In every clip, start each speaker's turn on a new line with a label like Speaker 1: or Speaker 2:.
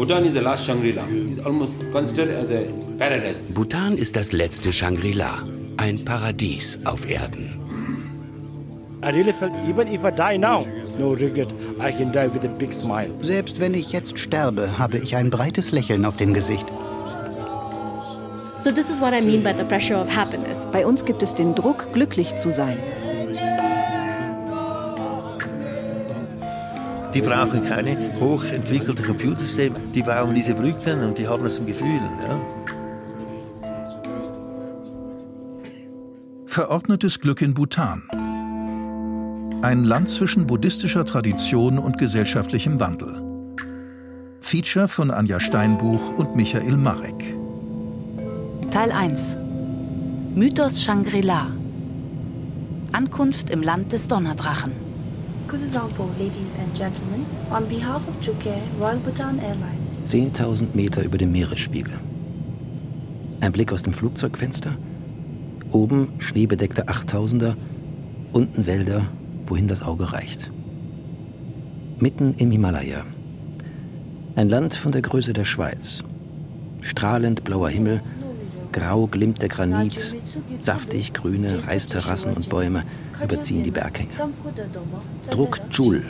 Speaker 1: Bhutan is the last Shangri-La. It's almost considered as a paradise.
Speaker 2: Bhutan ist das letzte Shangri-La, ein Paradies auf Erden.
Speaker 3: I really felt even if I die now, no regret. I can die with a big smile.
Speaker 4: Selbst wenn ich jetzt sterbe, habe ich ein breites Lächeln auf dem Gesicht.
Speaker 5: So this is what I mean by the pressure of happiness.
Speaker 6: Bei uns gibt es den Druck, glücklich zu sein.
Speaker 7: Die brauchen keine hochentwickelte Computersysteme, die bauen diese Brücken und die haben das im Gefühl. Ja?
Speaker 8: Verordnetes Glück in Bhutan. Ein Land zwischen buddhistischer Tradition und gesellschaftlichem Wandel. Feature von Anja Steinbuch und Michael Marek.
Speaker 9: Teil 1 Mythos Shangri-La Ankunft im Land des Donnerdrachen
Speaker 10: Kususampo, ladies and gentlemen, on behalf of Chukair Royal Bhutan Airlines.
Speaker 11: 10.000 Meter über dem Meeresspiegel. Ein Blick aus dem Flugzeugfenster. Oben schneebedeckte 8000er, unten Wälder, wohin das Auge reicht. Mitten im Himalaya. Ein Land von der Größe der Schweiz. Strahlend blauer Himmel, grau glimmt der Granit, saftig grüne Reisterrassen und Bäume überziehen die Berghänge. Druk Chul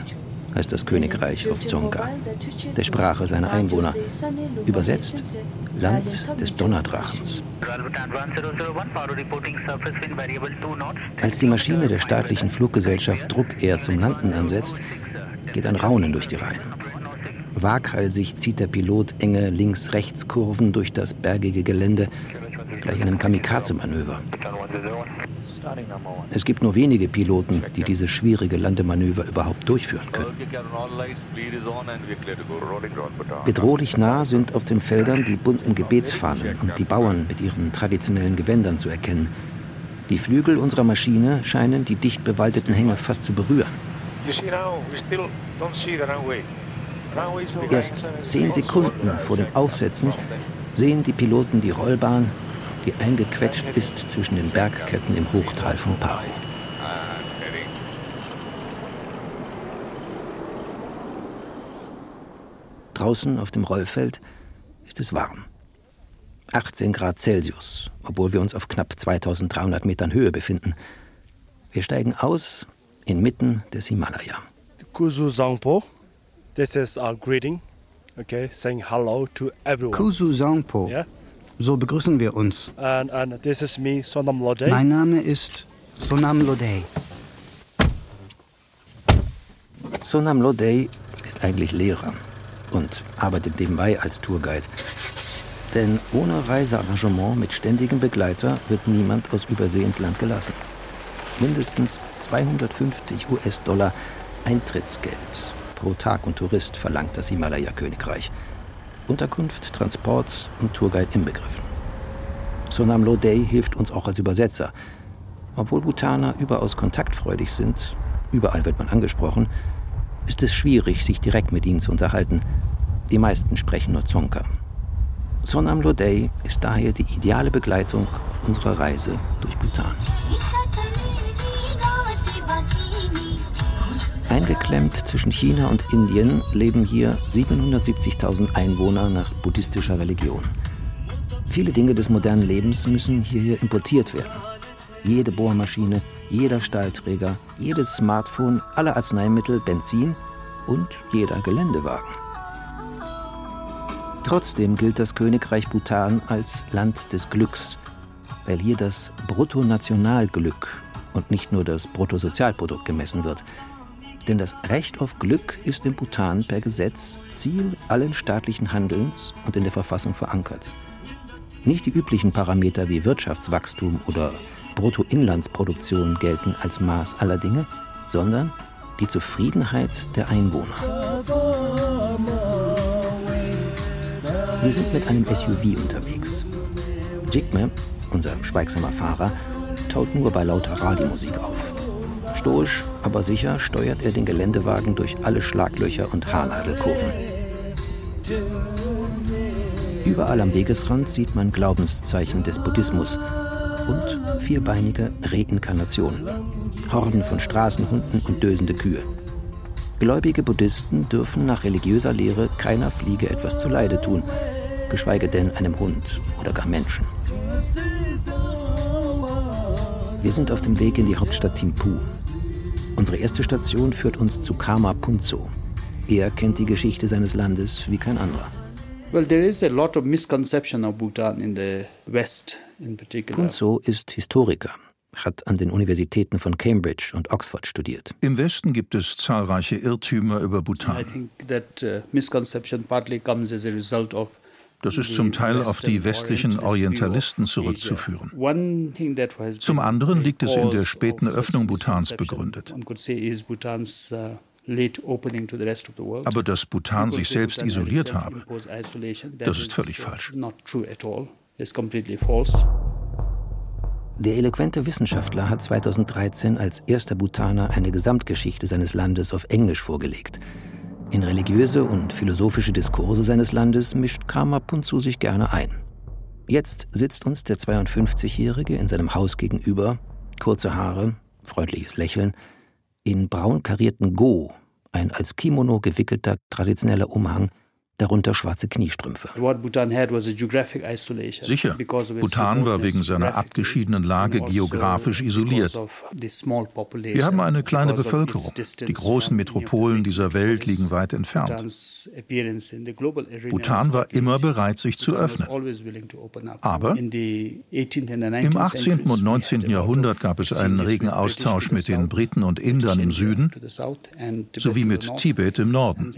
Speaker 11: heißt das Königreich auf Dzongkha, der Sprache seiner Einwohner. Übersetzt Land des Donnerdrachens. Als die Maschine der staatlichen Fluggesellschaft Druck Air zum Landen ansetzt, geht ein Raunen durch die Reihen. Waghalsig zieht der Pilot enge Links-Rechts-Kurven durch das bergige Gelände, gleich einem Kamikaze-Manöver. Es gibt nur wenige Piloten, die dieses schwierige Landemanöver überhaupt durchführen können. Bedrohlich nah sind auf den Feldern die bunten Gebetsfahnen und die Bauern mit ihren traditionellen Gewändern zu erkennen. Die Flügel unserer Maschine scheinen die dicht bewaldeten Hänge fast zu berühren. Erst zehn Sekunden vor dem Aufsetzen sehen die Piloten die Rollbahn, die eingequetscht ist zwischen den Bergketten im Hochtal von Pari. Draußen auf dem Rollfeld ist es warm. 18 Grad Celsius, obwohl wir uns auf knapp 2300 Metern Höhe befinden. Wir steigen aus inmitten des Himalaya.
Speaker 3: Kuzu Zangpo, this is our greeting, okay, saying hello to everyone.
Speaker 4: Kuzu Zangpo.
Speaker 3: Yeah?
Speaker 4: So begrüßen wir uns.
Speaker 3: And, and this is me, Sonam Lodey.
Speaker 4: Mein Name ist Sonam Lodey.
Speaker 11: Sonam Lodey ist eigentlich Lehrer und arbeitet nebenbei als Tourguide. Denn ohne Reisearrangement mit ständigem Begleiter wird niemand aus Übersee ins Land gelassen. Mindestens 250 US-Dollar Eintrittsgeld pro Tag und Tourist verlangt das Himalaya-Königreich. Unterkunft, Transport und Tourguide inbegriffen. Sonam Lodey hilft uns auch als Übersetzer. Obwohl Bhutaner überaus kontaktfreudig sind, überall wird man angesprochen, ist es schwierig, sich direkt mit ihnen zu unterhalten. Die meisten sprechen nur Dzongkha. Sonam Lodey ist daher die ideale Begleitung auf unserer Reise durch Bhutan. Eingeklemmt zwischen China und Indien leben hier 770.000 Einwohner nach buddhistischer Religion. Viele Dinge des modernen Lebens müssen hierher importiert werden. Jede Bohrmaschine, jeder Stahlträger, jedes Smartphone, alle Arzneimittel, Benzin und jeder Geländewagen. Trotzdem gilt das Königreich Bhutan als Land des Glücks, weil hier das Bruttonationalglück und nicht nur das Bruttosozialprodukt gemessen wird. Denn das Recht auf Glück ist in Bhutan per Gesetz Ziel allen staatlichen Handelns und in der Verfassung verankert. Nicht die üblichen Parameter wie Wirtschaftswachstum oder Bruttoinlandsproduktion gelten als Maß aller Dinge, sondern die Zufriedenheit der Einwohner. Wir sind mit einem SUV unterwegs. Jigme, unser schweigsamer Fahrer, taut nur bei lauter Radiomusik auf. Stoisch, aber sicher steuert er den Geländewagen durch alle Schlaglöcher und Haarnadelkurven. Überall am Wegesrand sieht man Glaubenszeichen des Buddhismus und vierbeinige Reinkarnationen, Horden von Straßenhunden und dösende Kühe. Gläubige Buddhisten dürfen nach religiöser Lehre keiner Fliege etwas zuleide tun, geschweige denn einem Hund oder gar Menschen. Wir sind auf dem Weg in die Hauptstadt Thimphu. Unsere erste Station führt uns zu Karma Punzo. Er kennt die Geschichte seines Landes wie kein anderer.
Speaker 1: Well, there is a lot of misconception of Bhutan in the West in particular.
Speaker 11: Punzo ist Historiker, hat an den Universitäten von Cambridge und Oxford studiert.
Speaker 8: Im Westen gibt es zahlreiche Irrtümer über Bhutan.
Speaker 1: I think that uh, misconception partly comes as a result of
Speaker 8: Das ist zum Teil auf die westlichen Orientalisten zurückzuführen. Zum anderen liegt es in der späten Öffnung Bhutans begründet. Aber dass Bhutan sich selbst isoliert habe, das ist völlig falsch.
Speaker 11: Der eloquente Wissenschaftler hat 2013 als erster Bhutaner eine Gesamtgeschichte seines Landes auf Englisch vorgelegt. In religiöse und philosophische Diskurse seines Landes mischt Karma Punzu sich gerne ein. Jetzt sitzt uns der 52-Jährige in seinem Haus gegenüber, kurze Haare, freundliches Lächeln, in braun karierten Go, ein als Kimono gewickelter traditioneller Umhang, darunter schwarze Kniestrümpfe.
Speaker 8: Sicher, Bhutan war wegen seiner abgeschiedenen Lage geografisch isoliert. Wir haben eine kleine Bevölkerung. Die großen Metropolen dieser Welt liegen weit entfernt. Bhutan war immer bereit, sich zu öffnen. Aber im 18. und 19. Jahrhundert gab es einen regen Austausch mit den Briten und Indern im Süden sowie mit Tibet im Norden.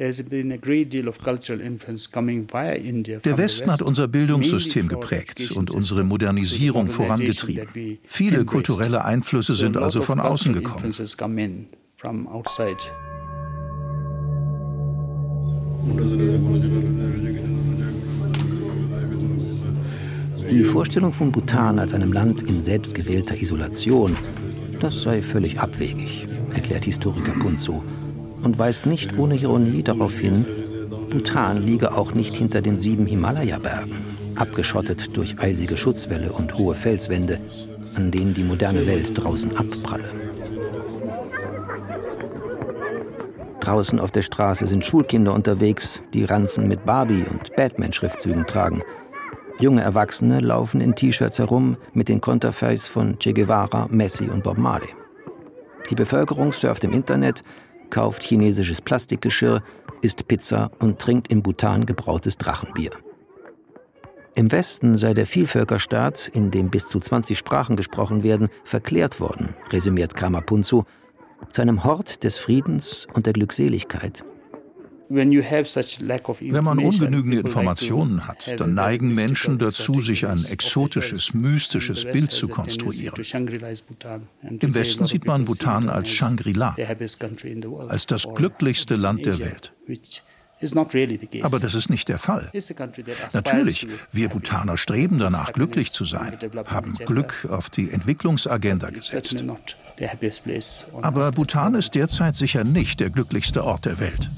Speaker 8: Der Westen hat unser Bildungssystem geprägt und unsere Modernisierung vorangetrieben. Viele kulturelle Einflüsse sind also von außen gekommen.
Speaker 11: Die Vorstellung von Bhutan als einem Land in selbstgewählter Isolation, das sei völlig abwegig, erklärt Historiker Punzo und weist nicht ohne Ironie darauf hin, Bhutan liege auch nicht hinter den sieben Himalaya-Bergen, abgeschottet durch eisige Schutzwälle und hohe Felswände, an denen die moderne Welt draußen abpralle. Draußen auf der Straße sind Schulkinder unterwegs, die Ranzen mit Barbie- und Batman-Schriftzügen tragen. Junge Erwachsene laufen in T-Shirts herum mit den Konterfeis von Che Guevara, Messi und Bob Marley. Die Bevölkerung surft im Internet, kauft chinesisches Plastikgeschirr, isst Pizza und trinkt in Bhutan gebrautes Drachenbier. Im Westen sei der Vielvölkerstaat, in dem bis zu 20 Sprachen gesprochen werden, verklärt worden, resümiert Kamapunzu, zu einem Hort des Friedens und der Glückseligkeit.
Speaker 8: Wenn man ungenügende Informationen hat, dann neigen Menschen dazu, sich ein exotisches, mystisches Bild zu konstruieren. Im Westen sieht man Bhutan als Shangri-La, als das glücklichste Land der Welt. Aber das ist nicht der Fall. Natürlich, wir Bhutaner streben danach, glücklich zu sein, haben Glück auf die Entwicklungsagenda gesetzt. Aber Bhutan ist derzeit sicher nicht der glücklichste Ort der Welt.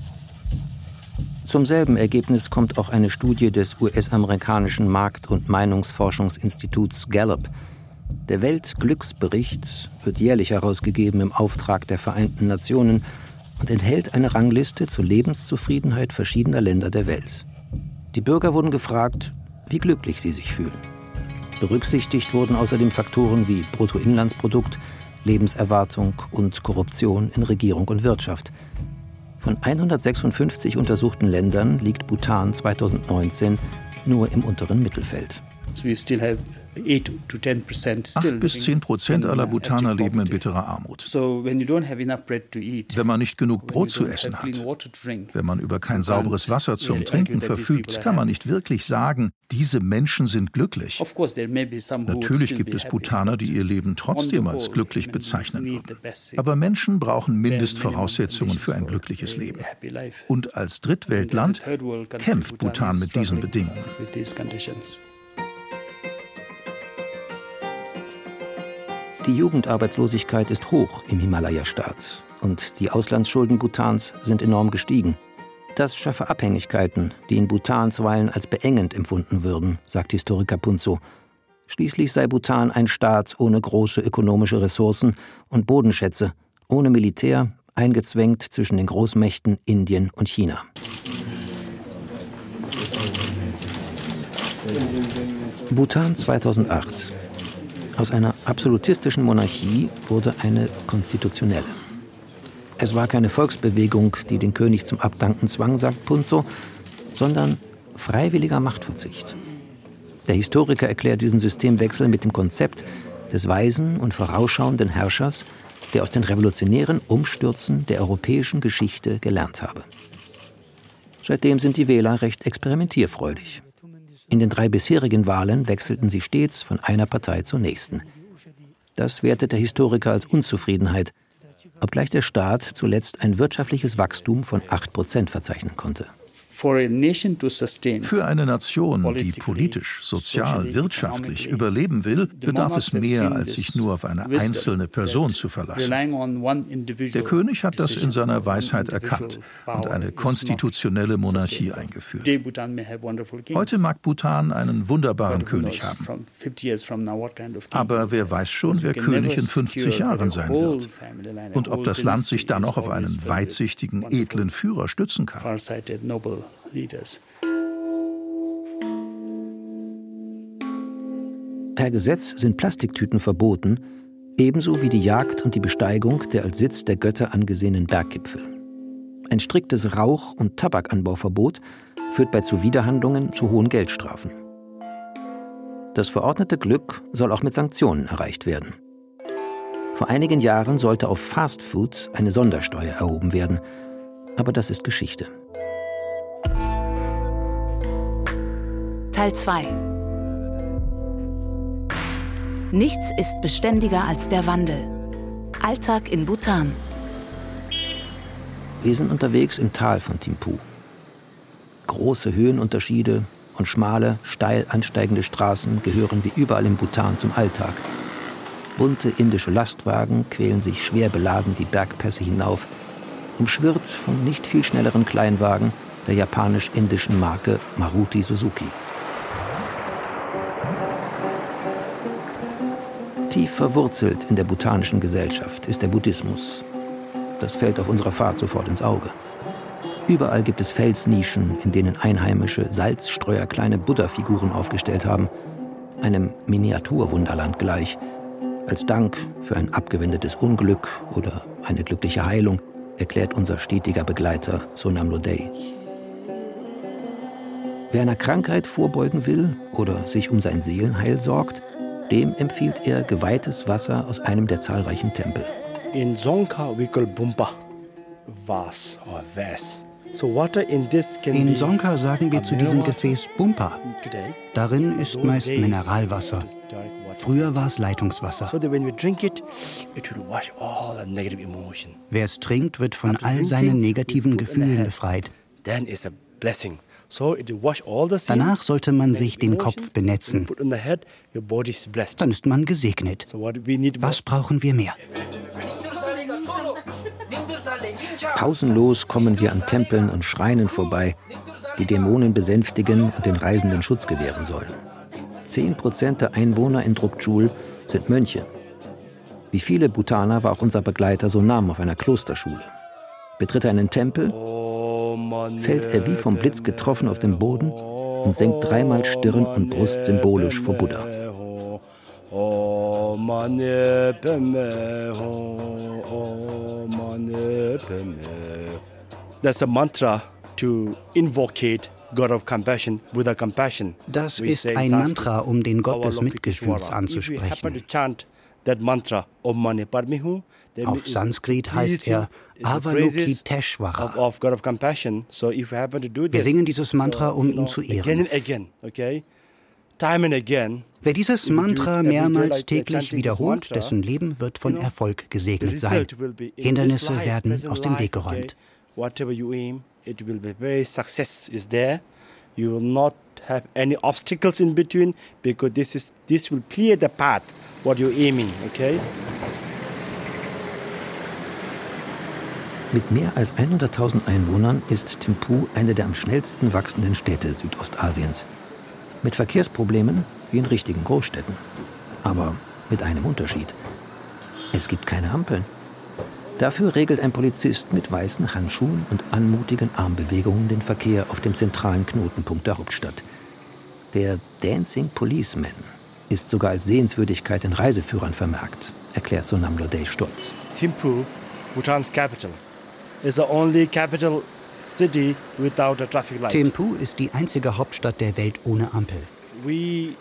Speaker 11: Zum selben Ergebnis kommt auch eine Studie des US-amerikanischen Markt- und Meinungsforschungsinstituts Gallup. Der Weltglücksbericht wird jährlich herausgegeben im Auftrag der Vereinten Nationen und enthält eine Rangliste zur Lebenszufriedenheit verschiedener Länder der Welt. Die Bürger wurden gefragt, wie glücklich sie sich fühlen. Berücksichtigt wurden außerdem Faktoren wie Bruttoinlandsprodukt, Lebenserwartung und Korruption in Regierung und Wirtschaft. Von 156 untersuchten Ländern liegt Bhutan 2019 nur im unteren Mittelfeld.
Speaker 8: Acht bis zehn Prozent aller Bhutaner leben in bitterer Armut. Wenn man nicht genug Brot zu essen hat, wenn man über kein sauberes Wasser zum Trinken verfügt, kann man nicht wirklich sagen, diese Menschen sind glücklich. Natürlich gibt es Bhutaner, die ihr Leben trotzdem als glücklich bezeichnen würden. Aber Menschen brauchen Mindestvoraussetzungen für ein glückliches Leben. Und als Drittweltland kämpft Bhutan mit diesen Bedingungen.
Speaker 11: Die Jugendarbeitslosigkeit ist hoch im Himalaya-Staat und die Auslandsschulden Bhutans sind enorm gestiegen. Das schaffe Abhängigkeiten, die in Bhutan zuweilen als beengend empfunden würden, sagt Historiker Punzo. Schließlich sei Bhutan ein Staat ohne große ökonomische Ressourcen und Bodenschätze, ohne Militär, eingezwängt zwischen den Großmächten Indien und China. Bhutan 2008. Aus einer absolutistischen Monarchie wurde eine konstitutionelle. Es war keine Volksbewegung, die den König zum Abdanken zwang, sagt Punzo, sondern freiwilliger Machtverzicht. Der Historiker erklärt diesen Systemwechsel mit dem Konzept des weisen und vorausschauenden Herrschers, der aus den revolutionären Umstürzen der europäischen Geschichte gelernt habe. Seitdem sind die Wähler recht experimentierfreudig. In den drei bisherigen Wahlen wechselten sie stets von einer Partei zur nächsten. Das wertet der Historiker als Unzufriedenheit, obgleich der Staat zuletzt ein wirtschaftliches Wachstum von 8 Prozent verzeichnen konnte.
Speaker 8: Für eine Nation, die politisch, sozial, wirtschaftlich überleben will, bedarf es mehr, als sich nur auf eine einzelne Person zu verlassen. Der König hat das in seiner Weisheit erkannt und eine konstitutionelle Monarchie eingeführt. Heute mag Bhutan einen wunderbaren König haben. Aber wer weiß schon, wer König in 50 Jahren sein wird und ob das Land sich dann noch auf einen weitsichtigen, edlen Führer stützen kann leaders.
Speaker 11: Per Gesetz sind Plastiktüten verboten, ebenso wie die Jagd und die Besteigung der als Sitz der Götter angesehenen Berggipfel. Ein striktes Rauch- und Tabakanbauverbot führt bei Zuwiderhandlungen zu hohen Geldstrafen. Das verordnete Glück soll auch mit Sanktionen erreicht werden. Vor einigen Jahren sollte auf Fastfoods eine Sondersteuer erhoben werden, aber das ist Geschichte.
Speaker 9: Teil 2 Nichts ist beständiger als der Wandel. Alltag in Bhutan.
Speaker 11: Wir sind unterwegs im Tal von Thimphu. Große Höhenunterschiede und schmale, steil ansteigende Straßen gehören wie überall in Bhutan zum Alltag. Bunte indische Lastwagen quälen sich schwer beladen die Bergpässe hinauf, umschwirrt von nicht viel schnelleren Kleinwagen der japanisch-indischen Marke Maruti Suzuki. Tief verwurzelt in der bhutanischen Gesellschaft ist der Buddhismus. Das fällt auf unserer Fahrt sofort ins Auge. Überall gibt es Felsnischen, in denen Einheimische Salzstreuer kleine Buddha-Figuren aufgestellt haben, einem Miniaturwunderland gleich, als Dank für ein abgewendetes Unglück oder eine glückliche Heilung, erklärt unser stetiger Begleiter Sonam Lodey. Wer einer Krankheit vorbeugen will oder sich um sein Seelenheil sorgt, dem empfiehlt er geweihtes Wasser aus einem der zahlreichen Tempel.
Speaker 3: In Zonka we call Bumpa, Vas or Vas.
Speaker 4: In Sonka sagen wir zu diesem Gefäß Bumpa. Darin ist meist Mineralwasser. Früher war es Leitungswasser. Wer es trinkt, wird von all seinen negativen Gefühlen befreit. Danach sollte man sich den Kopf benetzen. Dann ist man gesegnet. Was brauchen wir mehr?
Speaker 11: Pausenlos kommen wir an Tempeln und Schreinen vorbei, die Dämonen besänftigen und den Reisenden Schutz gewähren sollen. Zehn Prozent der Einwohner in Drukjul sind Mönche. Wie viele Bhutaner war auch unser Begleiter Sonam auf einer Klosterschule. Betritt er einen Tempel, fällt er wie vom Blitz getroffen auf den Boden und senkt dreimal Stirn und Brust symbolisch vor Buddha.
Speaker 3: That's a mantra to invocate God of compassion, Buddha compassion.
Speaker 4: Das ist ein Mantra, um den Gott des Mitgefühls anzusprechen. Auf Sanskrit heißt er Avalokiteshvara. Wir singen dieses Mantra, um ihn zu ehren. Wer dieses Mantra mehrmals täglich wiederholt, dessen Leben wird von Erfolg gesegnet sein. Hindernisse werden aus dem Weg geräumt.
Speaker 3: You will not have any obstacles in between because this is this will clear the path what you're aiming, okay?
Speaker 11: Mit mehr als 100.000 Einwohnern ist Thimphu eine der am schnellsten wachsenden Städte Südostasiens. Mit Verkehrsproblemen wie in richtigen Großstädten. Aber mit einem Unterschied. Es gibt keine Ampeln. Dafür regelt ein Polizist mit weißen Handschuhen und anmutigen Armbewegungen den Verkehr auf dem zentralen Knotenpunkt der Hauptstadt. Der Dancing Policeman ist sogar als Sehenswürdigkeit in Reiseführern vermerkt, erklärt Sonam Lodey stolz.
Speaker 3: Thimphu, Bhutan's capital, is the only capital city without a traffic light.
Speaker 4: Thimphu ist die einzige Hauptstadt der Welt ohne Ampel.
Speaker 3: We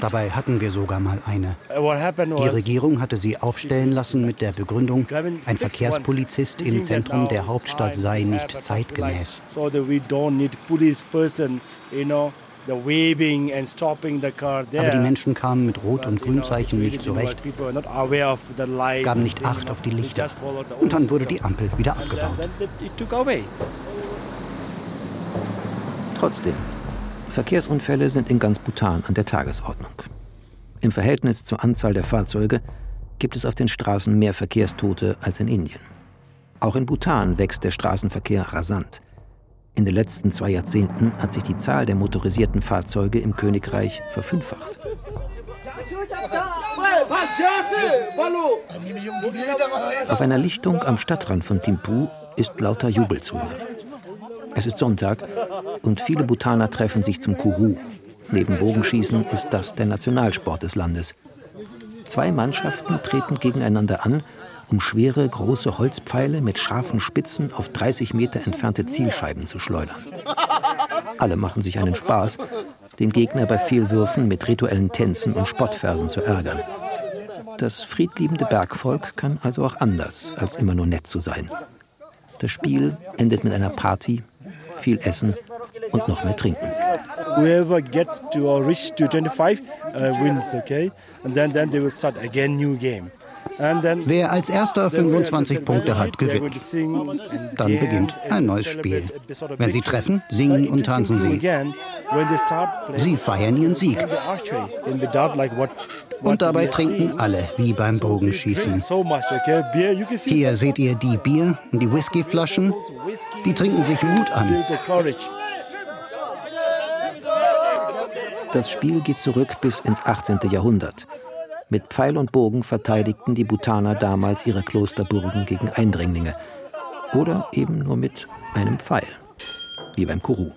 Speaker 3: Dabei
Speaker 4: hatten wir sogar mal eine. Die Regierung hatte sie aufstellen lassen mit der Begründung, ein Verkehrspolizist im Zentrum der Hauptstadt sei nicht zeitgemäß. Aber die Menschen kamen mit Rot- und Grünzeichen nicht zurecht, gaben nicht Acht auf die Lichter. Und dann wurde die Ampel wieder abgebaut.
Speaker 11: Trotzdem, Verkehrsunfälle sind in ganz Bhutan an der Tagesordnung. Im Verhältnis zur Anzahl der Fahrzeuge gibt es auf den Straßen mehr Verkehrstote als in Indien. Auch in Bhutan wächst der Straßenverkehr rasant. In den letzten zwei Jahrzehnten hat sich die Zahl der motorisierten Fahrzeuge im Königreich verfünffacht. Auf einer Lichtung am Stadtrand von Thimphu ist lauter Jubel zu hören. Es ist Sonntag und viele Bhutaner treffen sich zum Kuru. Neben Bogenschießen ist das der Nationalsport des Landes. Zwei Mannschaften treten gegeneinander an, um schwere, große Holzpfeile mit scharfen Spitzen auf 30 Meter entfernte Zielscheiben zu schleudern. Alle machen sich einen Spaß, den Gegner bei Fehlwürfen mit rituellen Tänzen und Spottversen zu ärgern. Das friedliebende Bergvolk kann also auch anders, als immer nur nett zu sein. Das Spiel endet mit einer Party viel essen und noch mehr trinken. Whoever gets to reach to 25 uh, wins,
Speaker 4: okay? And then, then they will start again new game. Wer als erster 25 Punkte hat, gewinnt. Dann beginnt ein neues Spiel. Wenn Sie treffen, singen und tanzen Sie. Sie feiern Ihren Sieg. Und dabei trinken alle, wie beim Bogenschießen. Hier seht ihr die Bier- und die Whiskyflaschen. Die trinken sich Mut an.
Speaker 11: Das Spiel geht zurück bis ins 18. Jahrhundert. Mit Pfeil und Bogen verteidigten die Bhutaner damals ihre Klosterburgen gegen Eindringlinge. Oder eben nur mit einem Pfeil, wie beim Kuru.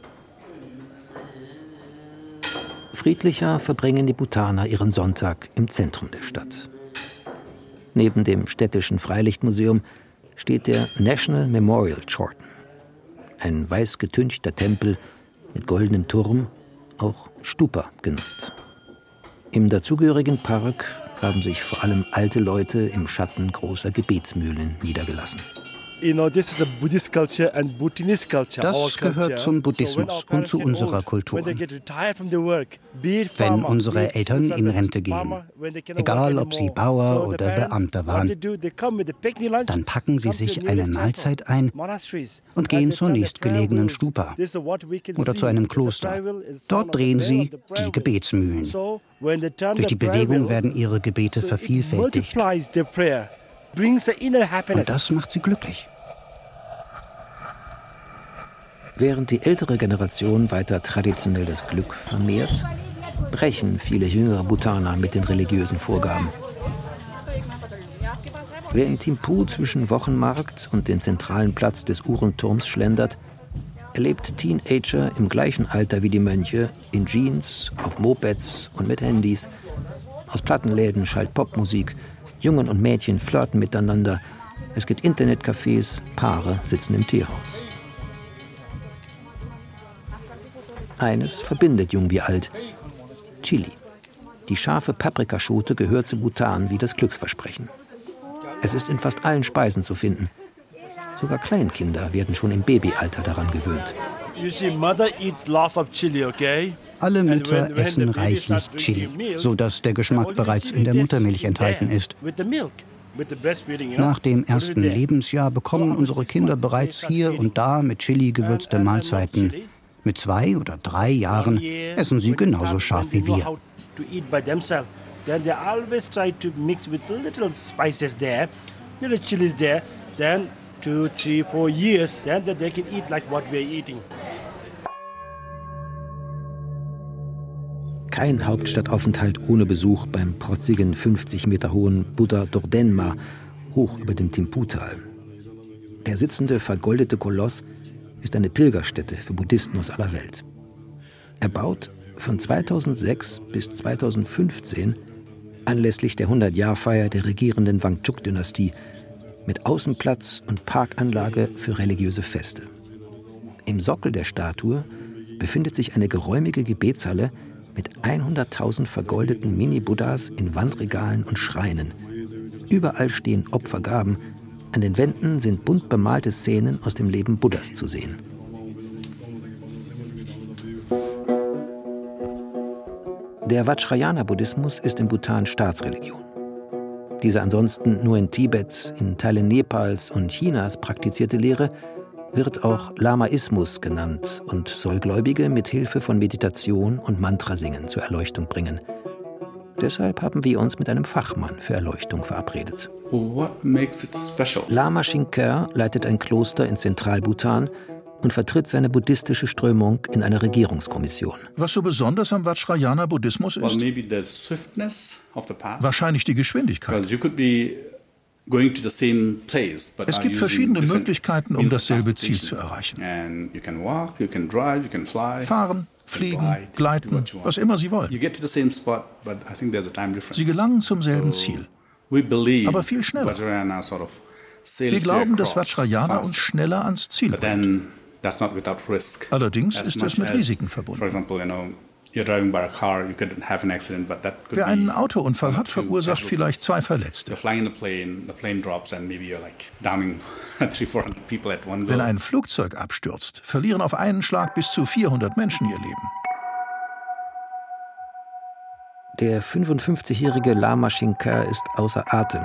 Speaker 11: Friedlicher verbringen die Bhutaner ihren Sonntag im Zentrum der Stadt. Neben dem städtischen Freilichtmuseum steht der National Memorial Chorten. Ein weiß getünchter Tempel mit goldenem Turm, auch Stupa genannt. Im dazugehörigen Park haben sich vor allem alte Leute im Schatten großer Gebetsmühlen niedergelassen.
Speaker 4: Das gehört zum Buddhismus und zu unserer Kultur. Wenn unsere Eltern in Rente gehen, egal ob sie Bauer oder Beamter waren, dann packen sie sich eine Mahlzeit ein und gehen zur nächstgelegenen Stupa oder zu einem Kloster. Dort drehen sie die Gebetsmühlen. Durch die Bewegung werden ihre Gebete vervielfältigt. Und das macht sie glücklich.
Speaker 11: Während die ältere Generation weiter traditionelles Glück vermehrt, brechen viele jüngere Bhutaner mit den religiösen Vorgaben. Wer in Thimphu zwischen Wochenmarkt und dem zentralen Platz des Uhrenturms schlendert, erlebt Teenager im gleichen Alter wie die Mönche in Jeans, auf Mopeds und mit Handys. Aus Plattenläden schallt Popmusik, Jungen und Mädchen flirten miteinander. Es gibt Internetcafés, Paare sitzen im Teehaus. Eines verbindet jung wie alt. Chili. Die scharfe Paprikaschote gehört zu Bhutan wie das Glücksversprechen. Es ist in fast allen Speisen zu finden. Sogar Kleinkinder werden schon im Babyalter daran gewöhnt.
Speaker 4: Alle Mütter essen reichlich Chili, sodass der Geschmack bereits in der Muttermilch enthalten ist. Nach dem ersten Lebensjahr bekommen unsere Kinder bereits hier und da mit Chili gewürzte Mahlzeiten. Mit zwei oder drei Jahren essen sie genauso scharf wie wir. Then they always try to mix with little spices there, little chilies there. Then two, three, four years, then they can eat like what we're eating.
Speaker 11: Kein Hauptstadtaufenthalt ohne Besuch beim protzigen 50 Meter hohen Buddha Dordenma hoch über dem Timpu-Tal. Der sitzende, vergoldete Koloss ist eine Pilgerstätte für Buddhisten aus aller Welt. Erbaut von 2006 bis 2015 anlässlich der 100-Jahr-Feier der regierenden Wangchuk-Dynastie mit Außenplatz und Parkanlage für religiöse Feste. Im Sockel der Statue befindet sich eine geräumige Gebetshalle mit 100.000 vergoldeten Mini-Buddhas in Wandregalen und Schreinen. Überall stehen Opfergaben. An den Wänden sind bunt bemalte Szenen aus dem Leben Buddhas zu sehen. Der Vajrayana-Buddhismus ist in Bhutan Staatsreligion. Diese ansonsten nur in Tibet, in Teilen Nepals und Chinas praktizierte Lehre wird auch Lamaismus genannt und soll Gläubige mit Hilfe von Meditation und Mantrasingen zur Erleuchtung bringen. Deshalb haben wir uns mit einem Fachmann für Erleuchtung verabredet. Lama Shinker leitet ein Kloster in Zentralbhutan und vertritt seine buddhistische Strömung in einer Regierungskommission.
Speaker 8: Was so besonders am Vajrayana-Buddhismus ist? Wahrscheinlich die Geschwindigkeit. Es gibt verschiedene Möglichkeiten, um dasselbe Ziel zu erreichen. Fahren, fliegen, gleiten, was immer Sie wollen. Sie gelangen zum selben Ziel, aber viel schneller. Wir glauben, dass Vajrayana uns schneller ans Ziel bringt. Allerdings ist das mit Risiken verbunden. Wer einen Autounfall hat, verursacht vielleicht zwei Verletzte. Wenn ein Flugzeug abstürzt, verlieren auf einen Schlag bis zu 400 Menschen ihr Leben.
Speaker 11: Der 55-jährige Lama Shinkar ist außer Atem.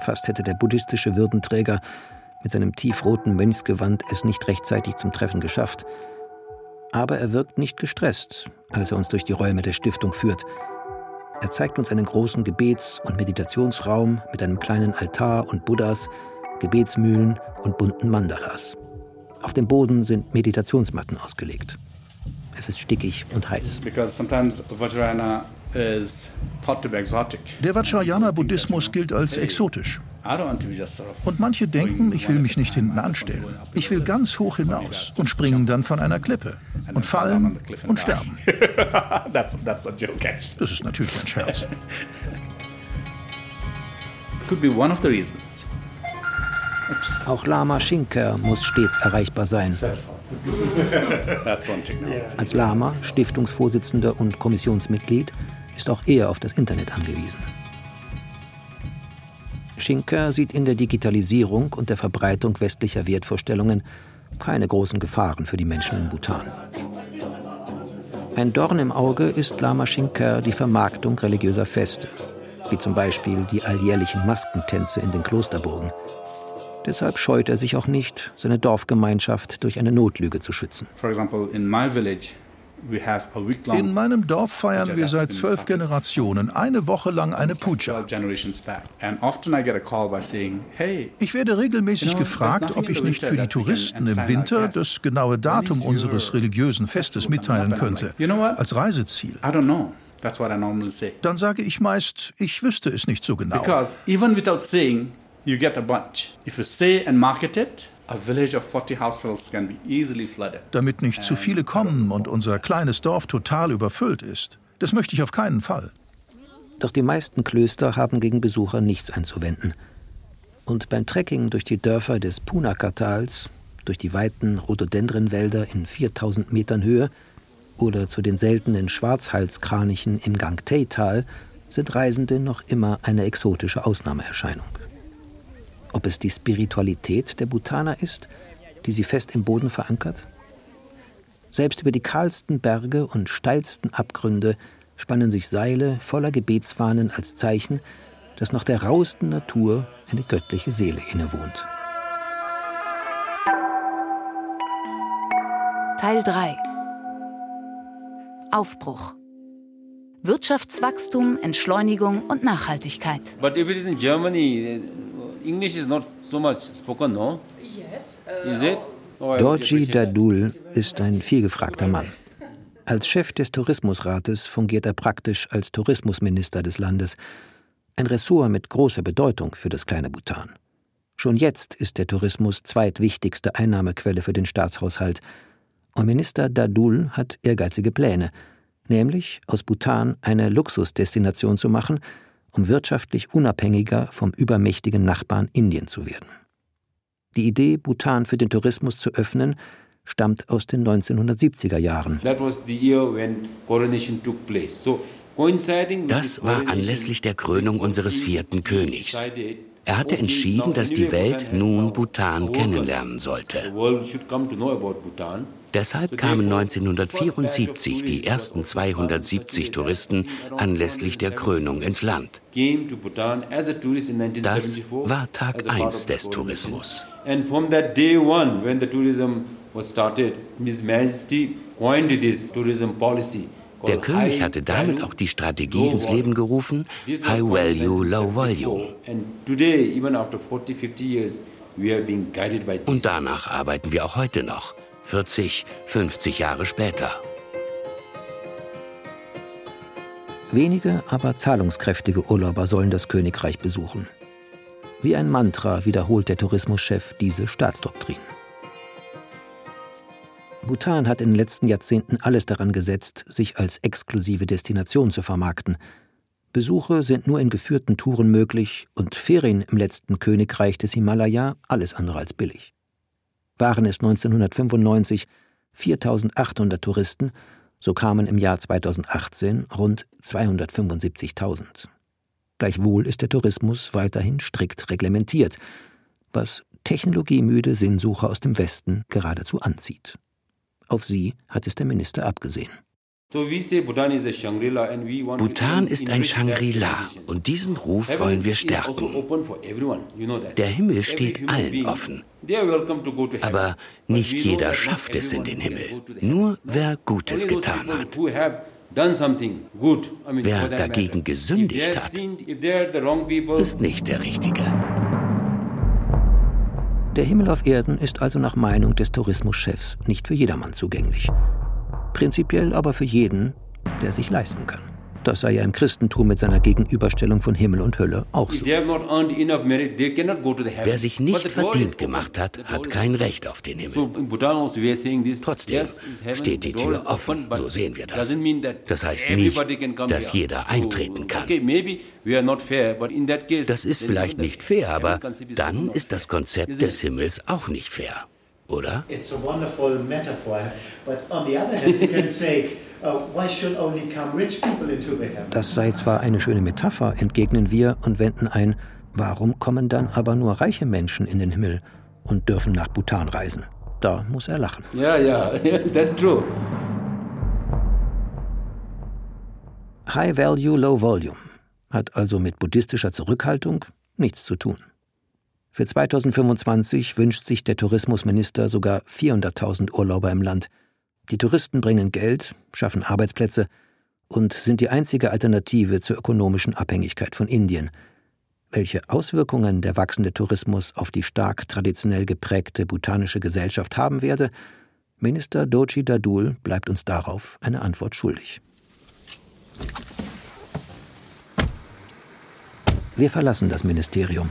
Speaker 11: Fast hätte der buddhistische Würdenträger mit seinem tiefroten Mönchsgewand es nicht rechtzeitig zum Treffen geschafft. Aber er wirkt nicht gestresst, als er uns durch die Räume der Stiftung führt. Er zeigt uns einen großen Gebets- und Meditationsraum mit einem kleinen Altar und Buddhas, Gebetsmühlen und bunten Mandalas. Auf dem Boden sind Meditationsmatten ausgelegt. Es ist stickig und heiß.
Speaker 8: Der Vajrayana-Buddhismus gilt als exotisch. Und manche denken, ich will mich nicht hinten anstellen. Ich will ganz hoch hinaus und springen dann von einer Klippe und fallen und sterben. Das ist natürlich ein Scherz.
Speaker 11: Auch Lama Shinker muss stets erreichbar sein. Als Lama, Stiftungsvorsitzender und Kommissionsmitglied, ist auch er auf das Internet angewiesen. Schinker sieht in der Digitalisierung und der Verbreitung westlicher Wertvorstellungen keine großen Gefahren für die Menschen in Bhutan. Ein Dorn im Auge ist Lama Schinker die Vermarktung religiöser Feste, wie zum Beispiel die alljährlichen Maskentänze in den Klosterburgen. Deshalb scheut er sich auch nicht, seine Dorfgemeinschaft durch eine Notlüge zu schützen. For example, in my village
Speaker 8: in meinem Dorf feiern wir seit zwölf Generationen eine Woche lang eine Puja. Ich werde regelmäßig gefragt, ob ich nicht für die Touristen im Winter das genaue Datum unseres religiösen Festes mitteilen könnte, als Reiseziel. Dann sage ich meist, ich wüsste es nicht so genau. Because even without saying, you get a bunch. If you say and market it, damit nicht zu viele kommen und unser kleines Dorf total überfüllt ist. Das möchte ich auf keinen Fall.
Speaker 11: Doch die meisten Klöster haben gegen Besucher nichts einzuwenden. Und beim Trekking durch die Dörfer des Punaka-Tals, durch die weiten Rhododendrenwälder in 4000 Metern Höhe oder zu den seltenen Schwarzhalskranichen im Gangtei-Tal sind Reisende noch immer eine exotische Ausnahmeerscheinung. Ob es die Spiritualität der Bhutaner ist, die sie fest im Boden verankert? Selbst über die kahlsten Berge und steilsten Abgründe spannen sich Seile voller Gebetsfahnen als Zeichen, dass noch der rauesten Natur eine göttliche Seele innewohnt.
Speaker 9: Teil 3 Aufbruch Wirtschaftswachstum, Entschleunigung und Nachhaltigkeit.
Speaker 12: But if it is in Germany, English is not so much spoken, no?
Speaker 11: Yes. Uh, is it? Oh, Dorji Dadul ist ein vielgefragter Mann. Als Chef des Tourismusrates fungiert er praktisch als Tourismusminister des Landes. Ein Ressort mit großer Bedeutung für das kleine Bhutan. Schon jetzt ist der Tourismus zweitwichtigste Einnahmequelle für den Staatshaushalt. Und Minister Dadul hat ehrgeizige Pläne, nämlich aus Bhutan eine Luxusdestination zu machen, um wirtschaftlich unabhängiger vom übermächtigen Nachbarn Indien zu werden. Die Idee, Bhutan für den Tourismus zu öffnen, stammt aus den 1970er Jahren.
Speaker 2: Das war anlässlich der Krönung unseres vierten Königs. Er hatte entschieden, dass die Welt nun Bhutan kennenlernen sollte. Deshalb kamen 1974 die ersten 270 Touristen anlässlich der Krönung ins Land. Das war Tag 1 des Tourismus. And from that day one, when the tourism was started, His Majesty coined this tourism policy. Der König hatte damit auch die Strategie ins Leben gerufen, High Value, Low Volume. Und danach arbeiten wir auch heute noch, 40, 50 Jahre später.
Speaker 11: Wenige, aber zahlungskräftige Urlauber sollen das Königreich besuchen. Wie ein Mantra wiederholt der Tourismuschef diese Staatsdoktrin. Bhutan hat in den letzten Jahrzehnten alles daran gesetzt, sich als exklusive Destination zu vermarkten. Besuche sind nur in geführten Touren möglich und Ferien im letzten Königreich des Himalaya alles andere als billig. Waren es 1995 4800 Touristen, so kamen im Jahr 2018 rund 275.000. Gleichwohl ist der Tourismus weiterhin strikt reglementiert, was technologiemüde Sinnsucher aus dem Westen geradezu anzieht. Auf sie hat es der Minister abgesehen.
Speaker 2: Bhutan ist ein Shangri-La und diesen Ruf wollen wir stärken. Also der Himmel steht allen offen. Aber nicht jeder schafft es in den Himmel, nur wer Gutes getan hat. Wer dagegen gesündigt hat, ist nicht der Richtige.
Speaker 11: Der Himmel auf Erden ist also nach Meinung des Tourismuschefs nicht für jedermann zugänglich. Prinzipiell aber für jeden, der sich leisten kann. Das sei ja im Christentum mit seiner Gegenüberstellung von Himmel und Hölle auch so.
Speaker 2: Wer sich nicht verdient gemacht hat, hat kein Recht auf den Himmel. Also Trotzdem steht die Tür offen, so sehen wir das. Das heißt nicht, dass jeder eintreten kann. Das ist vielleicht nicht fair, aber dann ist das Konzept des Himmels auch nicht fair oder? It's a wonderful metaphor, but on the other hand, you can say,
Speaker 11: uh, das sei zwar eine schöne Metapher, entgegnen wir und wenden ein, warum kommen dann aber nur reiche Menschen in den Himmel und dürfen nach Bhutan reisen? Da muss er lachen.
Speaker 12: Ja, ja, that's true.
Speaker 11: High Value, Low Volume hat also mit buddhistischer Zurückhaltung nichts zu tun. Für 2025 wünscht sich der Tourismusminister sogar 400.000 Urlauber im Land. Die Touristen bringen Geld, schaffen Arbeitsplätze und sind die einzige Alternative zur ökonomischen Abhängigkeit von Indien. Welche Auswirkungen der wachsende Tourismus auf die stark traditionell geprägte bhutanische Gesellschaft haben werde, Minister Dochi Dadul bleibt uns darauf eine Antwort schuldig. Wir verlassen das Ministerium.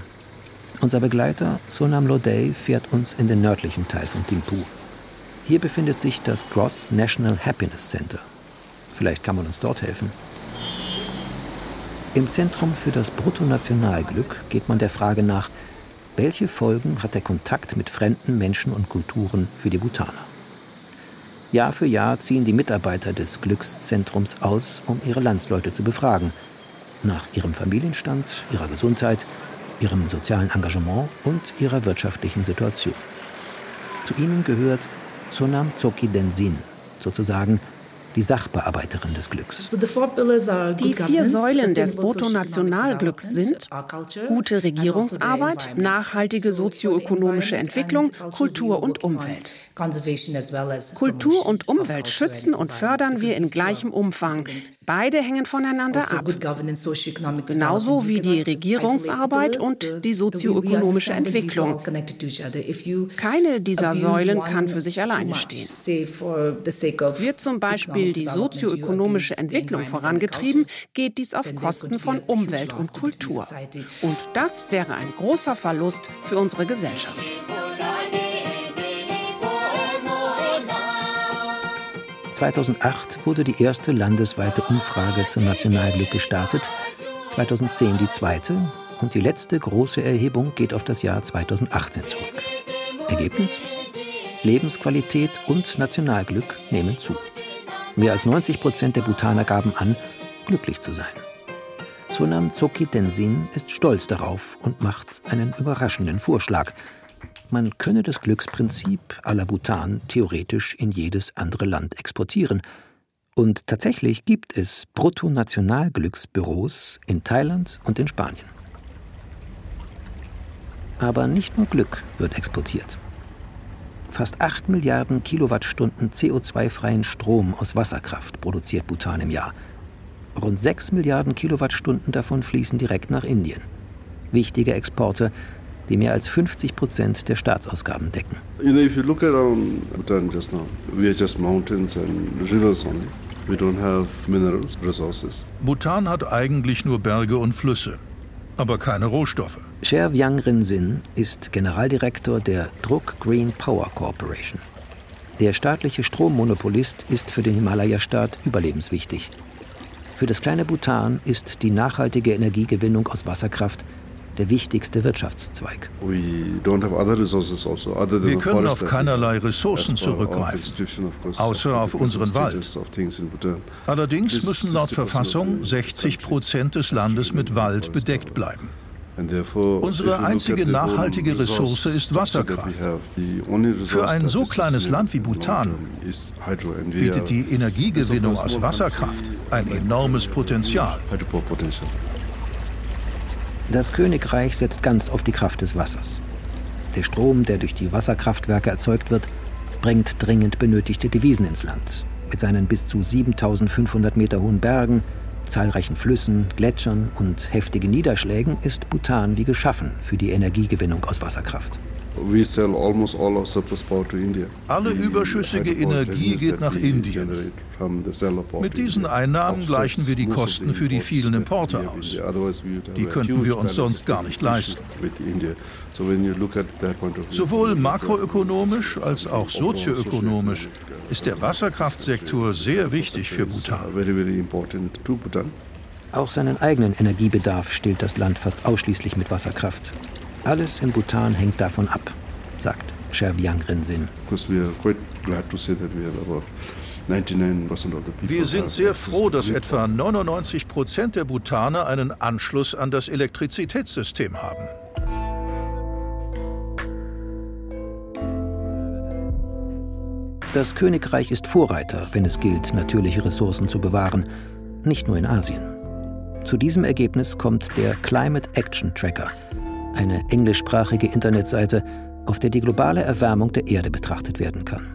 Speaker 11: Unser Begleiter Sonam Lodey fährt uns in den nördlichen Teil von Thimphu. Hier befindet sich das Gross National Happiness Center. Vielleicht kann man uns dort helfen. Im Zentrum für das Bruttonationalglück geht man der Frage nach, welche Folgen hat der Kontakt mit fremden Menschen und Kulturen für die Bhutaner? Jahr für Jahr ziehen die Mitarbeiter des Glückszentrums aus, um ihre Landsleute zu befragen. Nach ihrem Familienstand, ihrer Gesundheit, ihrem sozialen Engagement und ihrer wirtschaftlichen Situation. Zu ihnen gehört Sonam Tsoki Denzin, sozusagen die Sachbearbeiterin des Glücks.
Speaker 13: Die vier Säulen des Bruttonationalglücks sind gute Regierungsarbeit, nachhaltige sozioökonomische Entwicklung, Kultur und Umwelt. Kultur und Umwelt schützen und fördern wir in gleichem Umfang. Beide hängen voneinander ab. Genauso wie die Regierungsarbeit und die sozioökonomische Entwicklung. Keine dieser Säulen kann für sich alleine stehen. Wird zum Beispiel Will die sozioökonomische Entwicklung vorangetrieben, geht dies auf Kosten von Umwelt und Kultur. Und das wäre ein großer Verlust für unsere Gesellschaft.
Speaker 11: 2008 wurde die erste landesweite Umfrage zum Nationalglück gestartet, 2010 die zweite und die letzte große Erhebung geht auf das Jahr 2018 zurück. Ergebnis? Lebensqualität und Nationalglück nehmen zu. Mehr als 90 Prozent der Bhutaner gaben an, glücklich zu sein. Sonam Tsoki Tenzin ist stolz darauf und macht einen überraschenden Vorschlag – man könne das Glücksprinzip la Bhutan theoretisch in jedes andere Land exportieren. Und tatsächlich gibt es Bruttonationalglücksbüros in Thailand und in Spanien. Aber nicht nur Glück wird exportiert. Fast 8 Milliarden Kilowattstunden CO2-freien Strom aus Wasserkraft produziert Bhutan im Jahr. Rund 6 Milliarden Kilowattstunden davon fließen direkt nach Indien. Wichtige Exporte die mehr als 50 Prozent der Staatsausgaben decken. You know, if you look around Bhutan just now, we are just mountains and rivers only. We don't have minerals, resources.
Speaker 8: Bhutan hat eigentlich nur Berge und Flüsse, aber keine Rohstoffe.
Speaker 11: Sher Vyang Rinzin ist Generaldirektor der Druk Green Power Corporation. Der staatliche Strommonopolist ist für den Himalaya-Staat überlebenswichtig. Für das kleine Bhutan ist die nachhaltige Energiegewinnung aus Wasserkraft der wichtigste Wirtschaftszweig.
Speaker 8: Also, Wir können auf keinerlei Ressourcen zurückgreifen, außer auf unseren Wald. Allerdings müssen laut Verfassung 60 Prozent des Landes mit Wald bedeckt bleiben. Unsere einzige nachhaltige Ressource ist Wasserkraft. Für ein so kleines Land wie Bhutan bietet die Energiegewinnung aus Wasserkraft ein enormes Potenzial.
Speaker 11: Das Königreich setzt ganz auf die Kraft des Wassers. Der Strom, der durch die Wasserkraftwerke erzeugt wird, bringt dringend benötigte Devisen ins Land. Mit seinen bis zu 7500 Meter hohen Bergen, zahlreichen Flüssen, Gletschern und heftigen Niederschlägen ist Bhutan wie geschaffen für die Energiegewinnung aus Wasserkraft.
Speaker 8: Alle überschüssige Energie geht nach Indien. Mit diesen Einnahmen gleichen wir die Kosten für die vielen Importe aus. Die könnten wir uns sonst gar nicht leisten. Sowohl makroökonomisch als auch sozioökonomisch ist der Wasserkraftsektor sehr wichtig für Bhutan.
Speaker 11: Auch seinen eigenen Energiebedarf stillt das Land fast ausschließlich mit Wasserkraft. Alles in Bhutan hängt davon ab, sagt Shervyang Rinzin.
Speaker 8: Wir sind sehr froh, dass etwa 99 Prozent der Bhutaner einen Anschluss an das Elektrizitätssystem haben.
Speaker 11: Das Königreich ist Vorreiter, wenn es gilt, natürliche Ressourcen zu bewahren, nicht nur in Asien. Zu diesem Ergebnis kommt der Climate Action Tracker – eine englischsprachige Internetseite, auf der die globale Erwärmung der Erde betrachtet werden kann.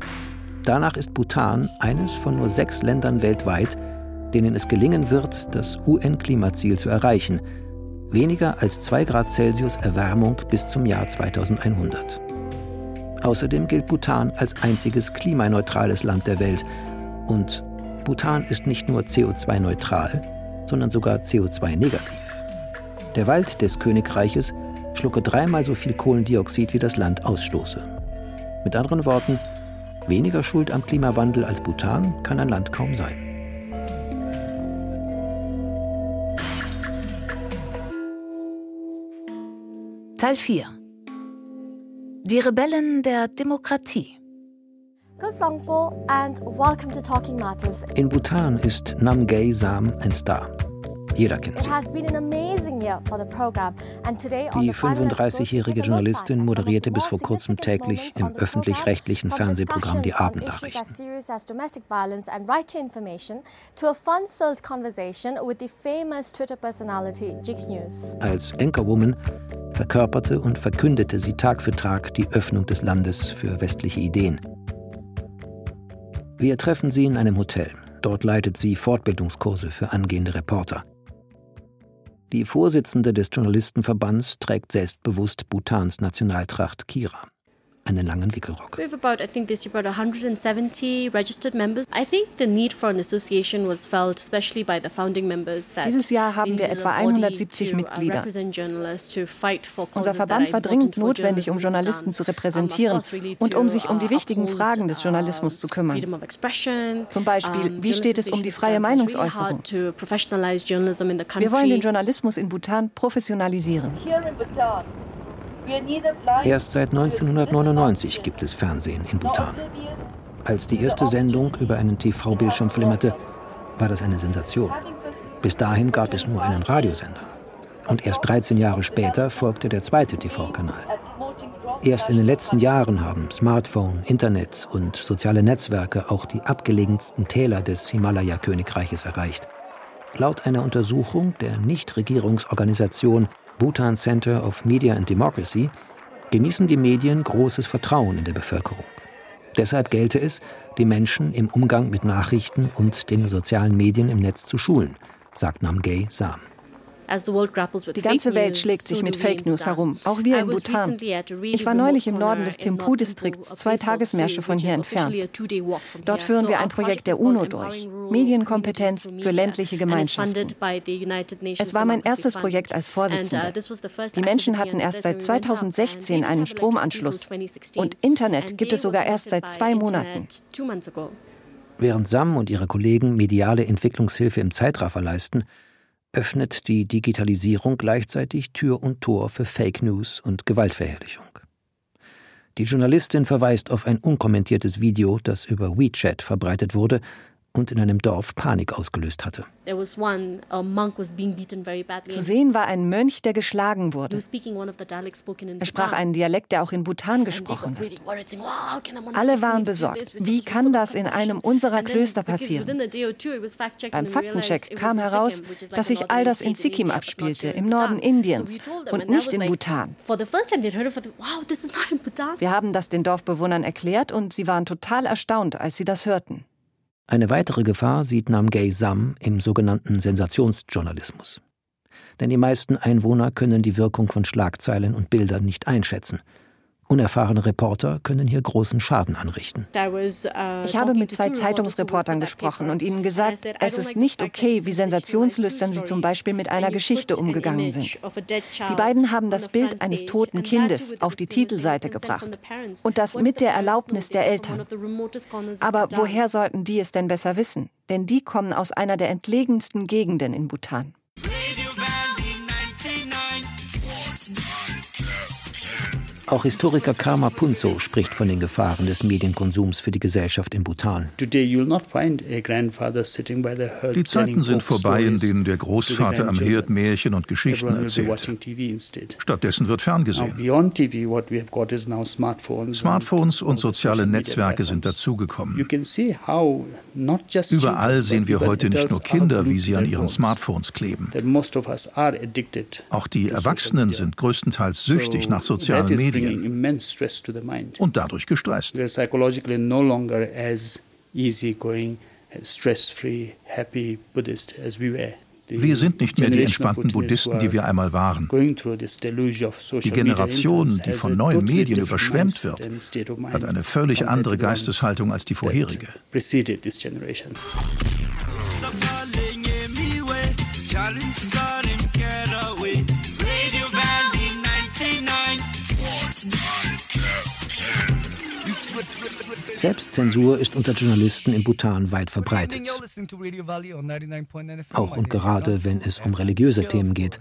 Speaker 11: Danach ist Bhutan eines von nur sechs Ländern weltweit, denen es gelingen wird, das UN-Klimaziel zu erreichen, weniger als 2 Grad Celsius Erwärmung bis zum Jahr 2100. Außerdem gilt Bhutan als einziges klimaneutrales Land der Welt und Bhutan ist nicht nur CO2-neutral, sondern sogar CO2-negativ. Der Wald des Königreiches schlucke dreimal so viel Kohlendioxid wie das Land ausstoße. Mit anderen Worten, weniger Schuld am Klimawandel als Bhutan kann ein Land kaum sein.
Speaker 9: Teil 4 Die Rebellen der Demokratie
Speaker 11: in Bhutan ist Namgay Sam ein Star. Jeder kennt sie. Die 35-jährige Journalistin moderierte bis vor kurzem täglich im öffentlich-rechtlichen Fernsehprogramm die Abendnachrichten. Als Anchorwoman verkörperte und verkündete sie Tag für Tag die Öffnung des Landes für westliche Ideen. Wir treffen sie in einem Hotel. Dort leitet sie Fortbildungskurse für angehende Reporter. Die Vorsitzende des Journalistenverbands trägt selbstbewusst Bhutans Nationaltracht Kira. Einen langen Wickelrock.
Speaker 5: We have about, I think this year about 170 registered members. I think the need for an association was felt, especially by the founding members.
Speaker 6: Dieses Jahr haben wir etwa 170 uh, Mitglieder. Unser Verband war dringend notwendig, um Journalisten zu repräsentieren und um sich um die uh, wichtigen Fragen des Journalismus zu kümmern. Zum Beispiel, wie steht es um die freie Meinungsäußerung? Wir wollen den Journalismus in Bhutan professionalisieren.
Speaker 11: Erst seit 1999 gibt es Fernsehen in Bhutan. Als die erste Sendung über einen TV-Bildschirm flimmerte, war das eine Sensation. Bis dahin gab es nur einen Radiosender. Und erst 13 Jahre später folgte der zweite TV-Kanal. Erst in den letzten Jahren haben Smartphone, Internet und soziale Netzwerke auch die abgelegensten Täler des Himalaya-Königreiches erreicht. Laut einer Untersuchung der Nichtregierungsorganisation Bhutan Center of Media and Democracy, genießen die Medien großes Vertrauen in der Bevölkerung. Deshalb gelte es, die Menschen im Umgang mit Nachrichten und den sozialen Medien im Netz zu schulen, sagt Namgay Sam.
Speaker 6: Die ganze Welt schlägt sich mit Fake News herum, auch wir in Bhutan. Ich war neulich im Norden des Thimphu-Distrikts, zwei Tagesmärsche von hier entfernt. Dort führen wir ein Projekt der UNO durch, Medienkompetenz für ländliche Gemeinschaften. Es war mein erstes Projekt als uh, Vorsitzende. Die Menschen hatten erst seit 2016 einen Stromanschluss und Internet gibt es sogar erst seit zwei Monaten.
Speaker 11: Während Sam und ihre Kollegen mediale Entwicklungshilfe im Zeitraffer leisten, öffnet die Digitalisierung gleichzeitig Tür und Tor für Fake News und Gewaltverherrlichung. Die Journalistin verweist auf ein unkommentiertes Video, das über WeChat verbreitet wurde und in einem Dorf Panik ausgelöst hatte.
Speaker 6: Zu sehen war ein Mönch, der geschlagen wurde. Er sprach einen Dialekt, der auch in Bhutan gesprochen wird. Alle waren besorgt. Wie kann das in einem unserer Klöster passieren? Beim Faktencheck kam heraus, dass sich all das in Sikkim abspielte, im Norden Indiens und nicht in Bhutan. Wir haben das den Dorfbewohnern erklärt und sie waren total erstaunt, als sie das hörten.
Speaker 11: Eine weitere Gefahr sieht Namgay Sam im sogenannten Sensationsjournalismus. Denn die meisten Einwohner können die Wirkung von Schlagzeilen und Bildern nicht einschätzen Unerfahrene Reporter können hier großen Schaden anrichten.
Speaker 6: Uh, ich habe mit zwei Zeitungsreportern gesprochen und ihnen gesagt, es ist nicht okay, wie sensationslüstern sie zum Beispiel mit einer Geschichte umgegangen sind. Die beiden haben das Bild eines toten Kindes auf die Titelseite gebracht und das mit der Erlaubnis der Eltern. Aber woher sollten die es denn besser wissen? Denn die kommen aus einer der entlegensten Gegenden in Bhutan.
Speaker 11: Auch Historiker Karma Punzo spricht von den Gefahren des Medienkonsums für die Gesellschaft in Bhutan.
Speaker 8: Die Zeiten sind vorbei, in denen der Großvater am Herd Märchen und Geschichten erzählte. Stattdessen wird ferngesehen. Smartphones und soziale Netzwerke sind dazugekommen. Überall sehen wir heute nicht nur Kinder, wie sie an ihren Smartphones kleben. Auch die Erwachsenen sind größtenteils süchtig nach sozialen Medien. Und dadurch gestresst. Wir sind nicht mehr die entspannten Buddhisten, die wir einmal waren. Die Generation, die von neuen Medien überschwemmt wird, hat eine völlig andere Geisteshaltung als die vorherige.
Speaker 11: Selbstzensur ist unter Journalisten in Bhutan weit verbreitet. Auch und gerade, wenn es um religiöse Themen geht.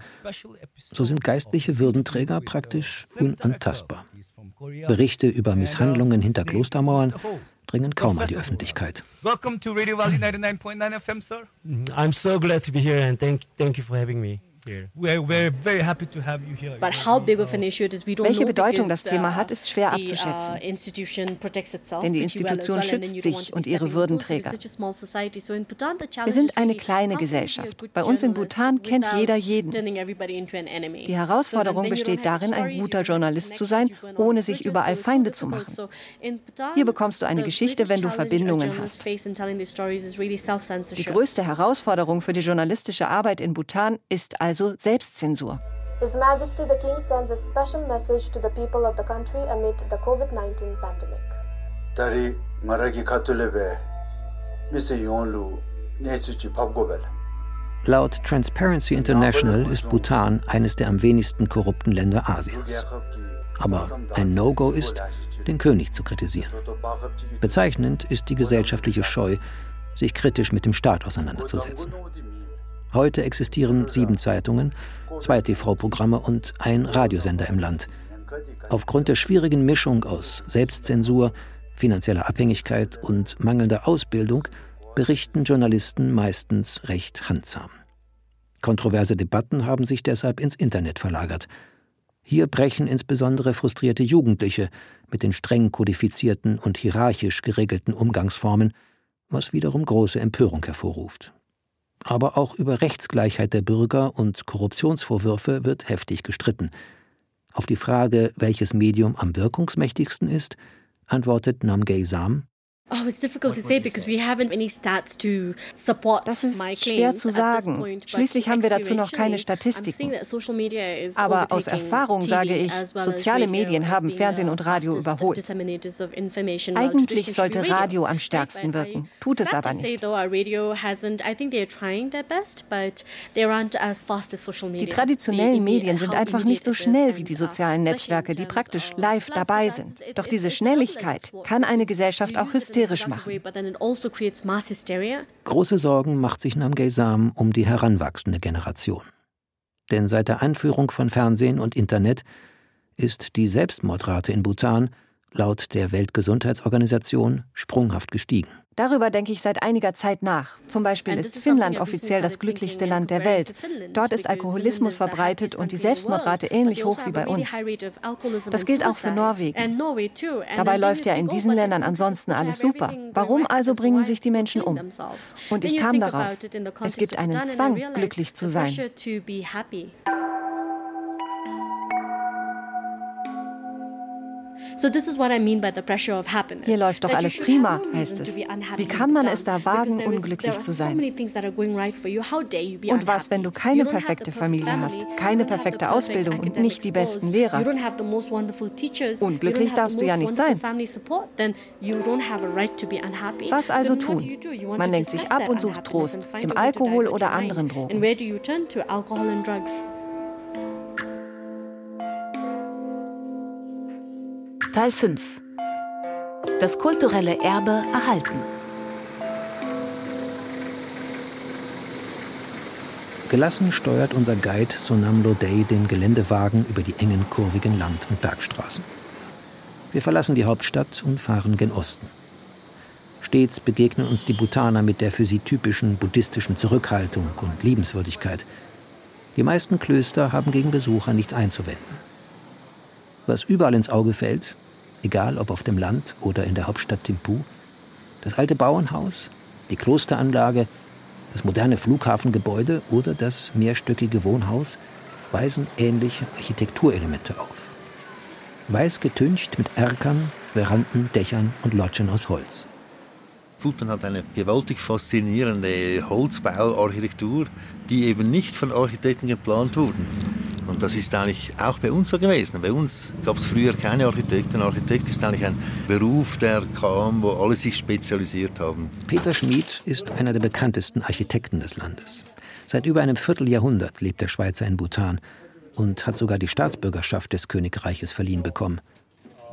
Speaker 11: So sind geistliche Würdenträger praktisch unantastbar. Berichte über Misshandlungen hinter Klostermauern dringen kaum an die Öffentlichkeit. Welcome to Radio Valley 99.9 FM, sir. I'm so glad to be here and thank, thank you for having me.
Speaker 6: Welche Bedeutung das Thema uh, hat, ist schwer uh, abzuschätzen. Denn die Institution schützt sich und ihre Würdenträger. Wir sind eine kleine Gesellschaft. Bei uns in Bhutan kennt jeder jeden. Die Herausforderung besteht darin, ein guter Journalist zu sein, ohne sich überall Feinde zu machen. Hier bekommst du eine Geschichte, wenn du Verbindungen hast. Die größte Herausforderung für die journalistische Arbeit in Bhutan ist also also Selbstzensur.
Speaker 14: His Majesty the King sends a special message to the people of the country amid the COVID-19 pandemic. Dari maragi katulebe mise yonlu nesuchi
Speaker 11: papgobel. Laut Transparency International ist Bhutan eines der am wenigsten korrupten Länder Asiens. Aber ein No-Go ist, den König zu kritisieren. Bezeichnend ist die gesellschaftliche Scheu, sich kritisch mit dem Staat auseinanderzusetzen. Heute existieren sieben Zeitungen, zwei TV-Programme und ein Radiosender im Land. Aufgrund der schwierigen Mischung aus Selbstzensur, finanzieller Abhängigkeit und mangelnder Ausbildung berichten Journalisten meistens recht handsam. Kontroverse Debatten haben sich deshalb ins Internet verlagert. Hier brechen insbesondere frustrierte Jugendliche mit den streng kodifizierten und hierarchisch geregelten Umgangsformen, was wiederum große Empörung hervorruft. Aber auch über Rechtsgleichheit der Bürger und Korruptionsvorwürfe wird heftig gestritten. Auf die Frage, welches Medium am wirkungsmächtigsten ist, antwortet Namgay Sam,
Speaker 5: Oh, it's difficult to say because we haven't any stats to support
Speaker 6: das ist schwer zu sagen. Schließlich haben wir dazu noch keine Statistiken. Aber aus Erfahrung sage ich, soziale Medien haben Fernsehen und Radio überholt. Eigentlich sollte Radio am stärksten wirken, tut es aber nicht. Die traditionellen Medien sind einfach nicht so schnell wie die sozialen Netzwerke, die praktisch live dabei sind. Doch diese Schnelligkeit kann eine Gesellschaft auch hysterisch hysterisch machen. Also
Speaker 11: Große Sorgen macht sich Namgay Sam um die heranwachsende Generation. Denn seit der Einführung von Fernsehen und Internet ist die Selbstmordrate in Bhutan laut der Weltgesundheitsorganisation sprunghaft gestiegen.
Speaker 6: Darüber denke ich seit einiger Zeit nach. Zum Beispiel ist Finnland offiziell das glücklichste Land der Welt. Dort ist Alkoholismus verbreitet und die Selbstmordrate ähnlich hoch wie bei uns. Das gilt auch für Norwegen. Dabei läuft ja in diesen Ländern ansonsten alles super. Warum also bringen sich die Menschen um? Und ich kam darauf, es gibt einen Zwang, glücklich zu sein. Hier läuft doch alles prima, heißt es. Wie kann man es da wagen, unglücklich zu sein? Und was, wenn du keine perfekte Familie hast, keine perfekte Ausbildung und nicht die besten Lehrer? Unglücklich darfst du ja nicht sein. Was also tun? Man lenkt sich ab und sucht Trost im Alkohol oder anderen Drogen.
Speaker 9: Teil 5 Das kulturelle Erbe erhalten.
Speaker 11: Gelassen steuert unser Guide Sonam Lodey den Geländewagen über die engen, kurvigen Land- und Bergstraßen. Wir verlassen die Hauptstadt und fahren gen Osten. Stets begegnen uns die Bhutaner mit der für sie typischen buddhistischen Zurückhaltung und Liebenswürdigkeit. Die meisten Klöster haben gegen Besucher nichts einzuwenden. Was überall ins Auge fällt, egal ob auf dem Land oder in der Hauptstadt Thimphu, das alte Bauernhaus, die Klosteranlage, das moderne Flughafengebäude oder das mehrstöckige Wohnhaus weisen ähnliche Architekturelemente auf. Weiß getüncht mit Erkern, Veranden, Dächern und Lodgen aus Holz.
Speaker 7: Bhutan hat eine gewaltig faszinierende Holzbauarchitektur, die eben nicht von Architekten geplant wurden. Und das ist eigentlich auch bei uns so gewesen. Bei uns gab es früher keine Architekten. Architekt ist eigentlich ein Beruf, der kam, wo alle sich spezialisiert haben.
Speaker 11: Peter Schmid ist einer der bekanntesten Architekten des Landes. Seit über einem Vierteljahrhundert lebt der Schweizer in Bhutan und hat sogar die Staatsbürgerschaft des Königreiches verliehen bekommen.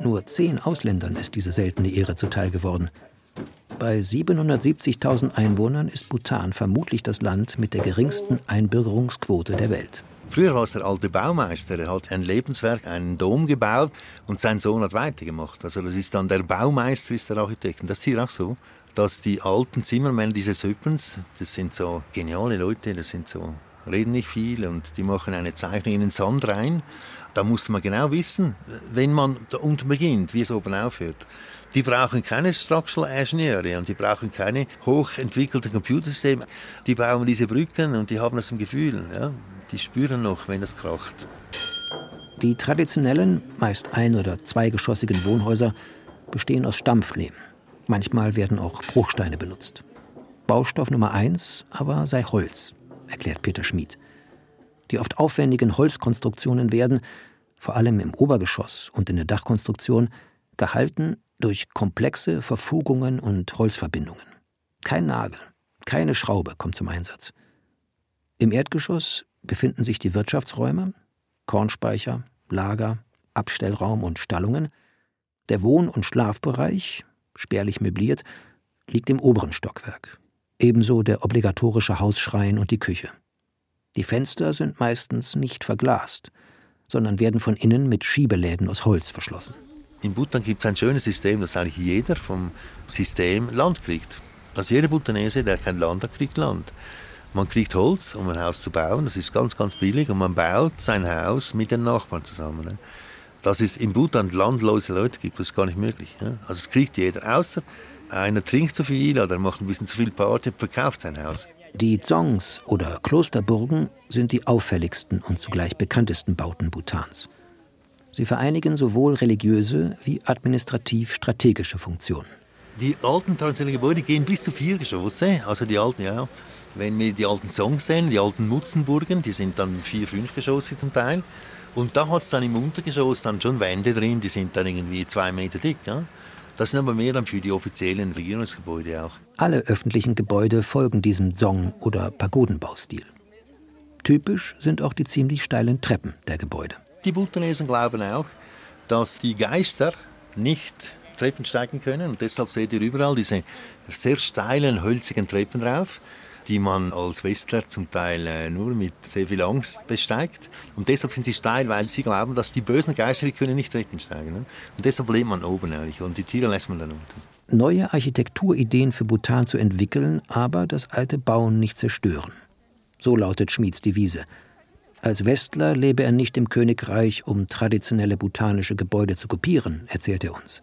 Speaker 11: Nur zehn Ausländern ist diese seltene Ehre zuteil geworden. Bei 770.000 Einwohnern ist Bhutan vermutlich das Land mit der geringsten Einbürgerungsquote der Welt.
Speaker 7: Früher war es der alte Baumeister, der hat ein Lebenswerk, einen Dom gebaut und sein Sohn hat weitergemacht. Also das ist dann der Baumeister, ist der Architekt. Und das ist hier auch so, dass die alten Zimmermänner, diese Söppens, das sind so geniale Leute, das sind so, reden nicht viel und die machen eine Zeichnung in den Sand rein. Da muss man genau wissen, wenn man da unten beginnt, wie es oben aufhört. Die brauchen keine Structural Ingenieure und die brauchen keine hochentwickelten Computersysteme. Die bauen diese Brücken und die haben das im Gefühl. Ja? Die spüren noch, wenn es kracht.
Speaker 11: Die traditionellen, meist ein- oder zweigeschossigen Wohnhäuser bestehen aus Stampflehm. Manchmal werden auch Bruchsteine benutzt. Baustoff Nummer eins aber sei Holz, erklärt Peter Schmid. Die oft aufwendigen Holzkonstruktionen werden, vor allem im Obergeschoss und in der Dachkonstruktion, gehalten durch komplexe Verfugungen und Holzverbindungen. Kein Nagel, keine Schraube kommt zum Einsatz. Im Erdgeschoss befinden sich die Wirtschaftsräume, Kornspeicher, Lager, Abstellraum und Stallungen. Der Wohn- und Schlafbereich, spärlich möbliert, liegt im oberen Stockwerk. Ebenso der obligatorische Hausschrein und die Küche. Die Fenster sind meistens nicht verglast, sondern werden von innen mit Schiebeläden aus Holz verschlossen.
Speaker 7: In Bhutan gibt es ein schönes System, dass eigentlich jeder vom System Land kriegt. Also jeder Bhutanese, der kein Land hat, kriegt Land. Man kriegt Holz, um ein Haus zu bauen, das ist ganz, ganz billig, und man baut sein Haus mit den Nachbarn zusammen. Ne? Dass es in Bhutan landlose Leute gibt, das ist gar nicht möglich. Ne? Also es kriegt jeder, außer einer trinkt zu viel oder macht ein bisschen zu viel Party, verkauft sein Haus.
Speaker 11: Die Dzongs oder Klosterburgen sind die auffälligsten und zugleich bekanntesten Bauten Bhutans. Sie vereinigen sowohl religiöse wie administrativ-strategische Funktionen.
Speaker 7: Die alten traditionellen Gebäude gehen bis zu vier Geschosse, also die alten, ja. Wenn wir die alten Songs sehen, die alten Mutzenburgen, die sind dann vier, fünf Geschosse zum Teil. Und da hat es dann im Untergeschoss dann schon Wände drin, die sind dann irgendwie zwei Meter dick. Ja. Das sind aber mehr dann für die offiziellen Regierungsgebäude auch.
Speaker 11: Alle öffentlichen Gebäude folgen diesem Song- oder Pagodenbaustil. Typisch sind auch die ziemlich steilen Treppen der Gebäude.
Speaker 7: Die Bhutanesen glauben auch, dass die Geister nicht Treppen steigen können und deshalb seht ihr überall diese sehr steilen, hölzigen Treppen drauf die man als Westler zum Teil äh, nur mit sehr viel Angst besteigt. Und deshalb sind sie steil, weil sie glauben, dass die bösen Geister die können nicht Treppen steigen. Ne? Und deshalb lebt man oben eigentlich und die Tiere lässt man dann unten.
Speaker 11: Neue Architekturideen für Bhutan zu entwickeln, aber das alte Bauen nicht zerstören. So lautet Schmieds Devise. Als Westler lebe er nicht im Königreich, um traditionelle bhutanische Gebäude zu kopieren, erzählt er uns.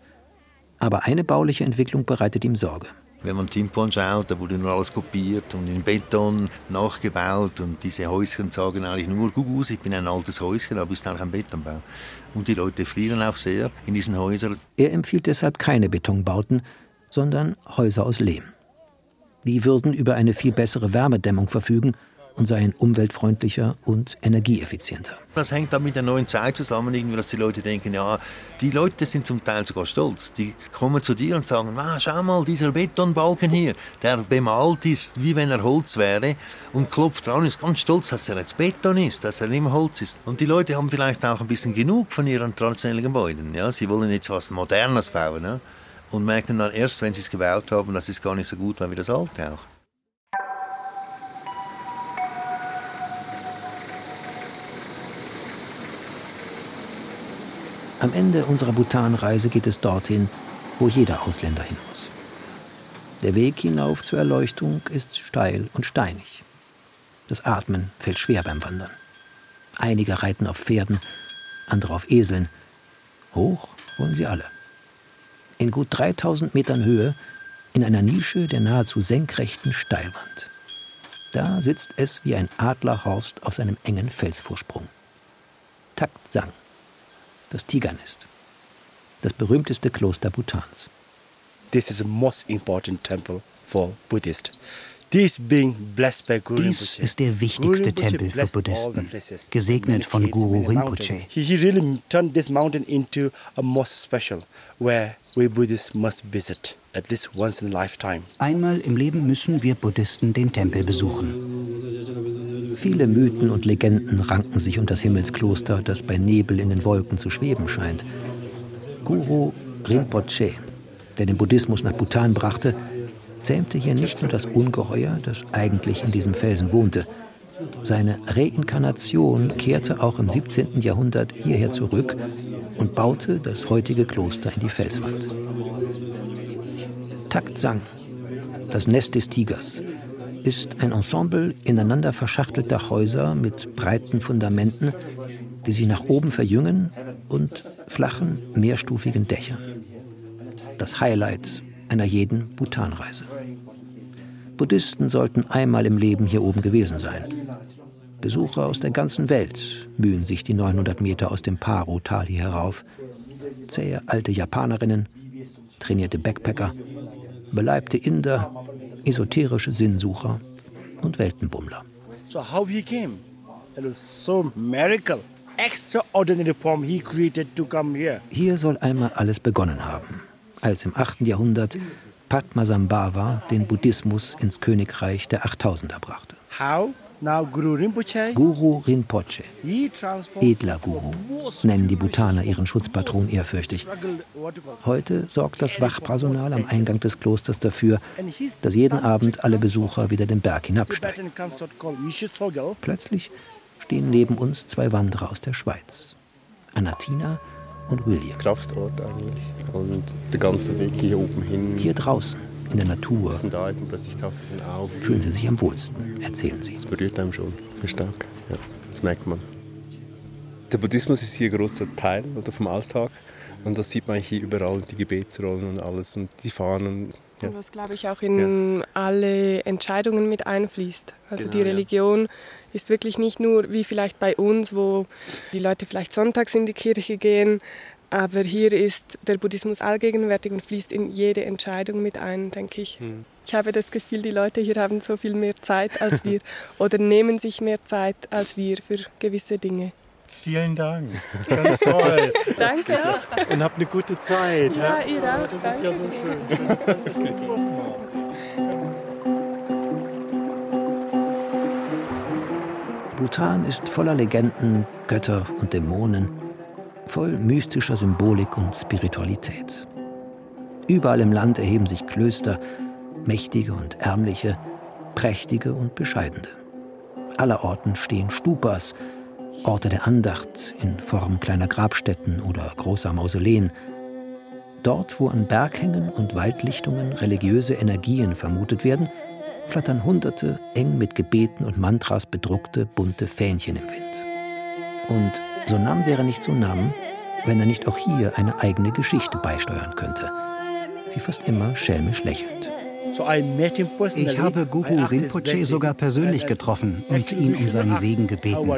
Speaker 11: Aber eine bauliche Entwicklung bereitet ihm Sorge.
Speaker 7: Wenn man Timpan schaut, da wurde nur alles kopiert und in Beton nachgebaut und diese Häuschen sagen eigentlich nur, guck aus, ich bin ein altes Häuschen, aber ist eigentlich ein Betonbau. Und die Leute frieren auch sehr in diesen Häusern.
Speaker 11: Er empfiehlt deshalb keine Betonbauten, sondern Häuser aus Lehm. Die würden über eine viel bessere Wärmedämmung verfügen und seien umweltfreundlicher und energieeffizienter.
Speaker 7: Das hängt dann mit der neuen Zeit zusammen, irgendwie, dass die Leute denken, ja, die Leute sind zum Teil sogar stolz. Die kommen zu dir und sagen, ah, schau mal, dieser Betonbalken hier, der bemalt ist, wie wenn er Holz wäre und klopft dran, ist ganz stolz, dass er jetzt Beton ist, dass er nicht Holz ist. Und die Leute haben vielleicht auch ein bisschen genug von ihren traditionellen Gebäuden. Ja? Sie wollen jetzt was Modernes bauen. Ja? Und merken dann erst, wenn sie es gebaut haben, das ist gar nicht so gut wie das alte auch.
Speaker 11: Am Ende unserer Bhutan-Reise geht es dorthin, wo jeder Ausländer hin muss. Der Weg hinauf zur Erleuchtung ist steil und steinig. Das Atmen fällt schwer beim Wandern. Einige reiten auf Pferden, andere auf Eseln. Hoch wollen sie alle. In gut 3000 Metern Höhe, in einer Nische der nahezu senkrechten Steilwand. Da sitzt es wie ein Adlerhorst auf seinem engen Felsvorsprung. Takt sang das Tigernest, das berühmteste Kloster Bhutans.
Speaker 3: This is the most important temple for Buddhists.
Speaker 4: Dies ist der wichtigste Tempel für Buddhisten, gesegnet von Guru Rinpoche.
Speaker 3: He really turned this mountain into a most special, where we Buddhists must visit at least once in a lifetime.
Speaker 4: Einmal im Leben müssen wir Buddhisten den Tempel besuchen.
Speaker 11: Viele Mythen und Legenden ranken sich um das Himmelskloster, das bei Nebel in den Wolken zu schweben scheint. Guru Rinpoche, der den Buddhismus nach Bhutan brachte, zähmte hier nicht nur das Ungeheuer, das eigentlich in diesem Felsen wohnte. Seine Reinkarnation kehrte auch im 17. Jahrhundert hierher zurück und baute das heutige Kloster in die Felswand. Takt sang, das Nest des Tigers, ist ein Ensemble ineinander verschachtelter Häuser mit breiten Fundamenten, die sich nach oben verjüngen und flachen, mehrstufigen Dächern. Das Highlight einer jeden Bhutanreise. Buddhisten sollten einmal im Leben hier oben gewesen sein. Besucher aus der ganzen Welt mühen sich die 900 Meter aus dem Paro-Tal hier herauf. Zähe alte Japanerinnen, trainierte Backpacker, beleibte Inder, esoterische Sinnsucher und Weltenbummler.
Speaker 3: So how he came?
Speaker 11: Hier soll einmal alles begonnen haben, als im 8. Jahrhundert Padmasambhava den Buddhismus ins Königreich der Achttausender brachte. Guru Rinpoche, edler Guru, nennen die Bhutaner ihren Schutzpatron ehrfürchtig. Heute sorgt das Wachpersonal am Eingang des Klosters dafür, dass jeden Abend alle Besucher wieder den Berg hinabsteigen. Plötzlich stehen neben uns zwei Wanderer aus der Schweiz. Anatina und William.
Speaker 15: Kraftort eigentlich. Und der ganze Weg hier oben hin.
Speaker 11: Hier draußen, in der Natur.
Speaker 15: Da ist und plötzlich taucht es auf.
Speaker 11: Fühlen Sie sich am wohlsten, erzählen Sie.
Speaker 15: Das berührt einem schon sehr stark. Ja, das merkt man. Der Buddhismus ist hier ein großer Teil oder vom Alltag. Und das sieht man hier überall, die Gebetsrollen und alles und die Fahnen.
Speaker 16: Ja. Was, glaube ich, auch in ja. alle Entscheidungen mit einfließt. Also genau, die Religion ja. ist wirklich nicht nur wie vielleicht bei uns, wo die Leute vielleicht sonntags in die Kirche gehen, aber hier ist der Buddhismus allgegenwärtig und fließt in jede Entscheidung mit ein, denke ich. Hm. Ich habe das Gefühl, die Leute hier haben so viel mehr Zeit als wir oder nehmen sich mehr Zeit als wir für gewisse Dinge.
Speaker 15: Vielen Dank. Ganz toll.
Speaker 16: Danke auch.
Speaker 15: Und habt eine gute Zeit.
Speaker 16: Ja, ihr auch.
Speaker 15: Das ist ja so schön.
Speaker 11: Bhutan ist voller Legenden, Götter und Dämonen, voll mystischer Symbolik und Spiritualität. Überall im Land erheben sich Klöster, mächtige und ärmliche, prächtige und bescheidene. Allerorten stehen Stupas, Orte der Andacht in Form kleiner Grabstätten oder großer Mausoleen. Dort, wo an Berghängen und Waldlichtungen religiöse Energien vermutet werden, flattern hunderte eng mit Gebeten und Mantras bedruckte bunte Fähnchen im Wind. Und Sonam wäre nicht Sonam, wenn er nicht auch hier eine eigene Geschichte beisteuern könnte, wie fast immer schelmisch lächelnd.
Speaker 4: Ich habe Guru Rinpoche sogar persönlich getroffen und ihn um seinen Segen gebeten.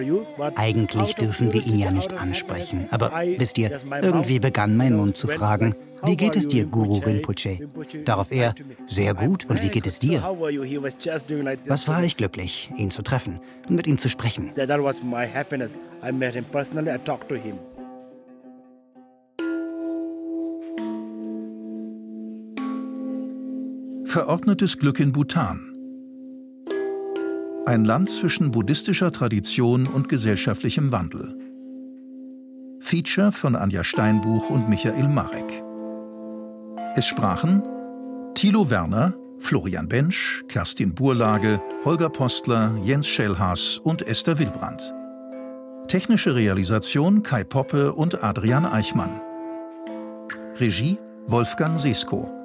Speaker 4: Eigentlich dürfen wir ihn ja nicht ansprechen, aber wisst ihr, irgendwie begann mein Mund zu fragen, wie geht es dir, Guru Rinpoche? Darauf er, sehr gut, und wie geht es dir? Was war ich glücklich, ihn zu treffen und mit ihm zu sprechen.
Speaker 8: Verordnetes Glück in Bhutan. Ein Land zwischen buddhistischer Tradition und gesellschaftlichem Wandel. Feature von Anja Steinbuch und Michael Marek. Es sprachen Thilo Werner, Florian Bensch, Kerstin Burlage, Holger Postler, Jens Schellhaas und Esther Wilbrand. Technische Realisation Kai Poppe und Adrian Eichmann. Regie Wolfgang Sesko.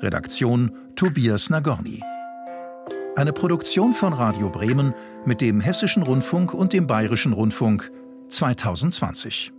Speaker 8: Redaktion Tobias Nagorny. Eine Produktion von Radio Bremen mit dem Hessischen Rundfunk und dem Bayerischen Rundfunk 2020.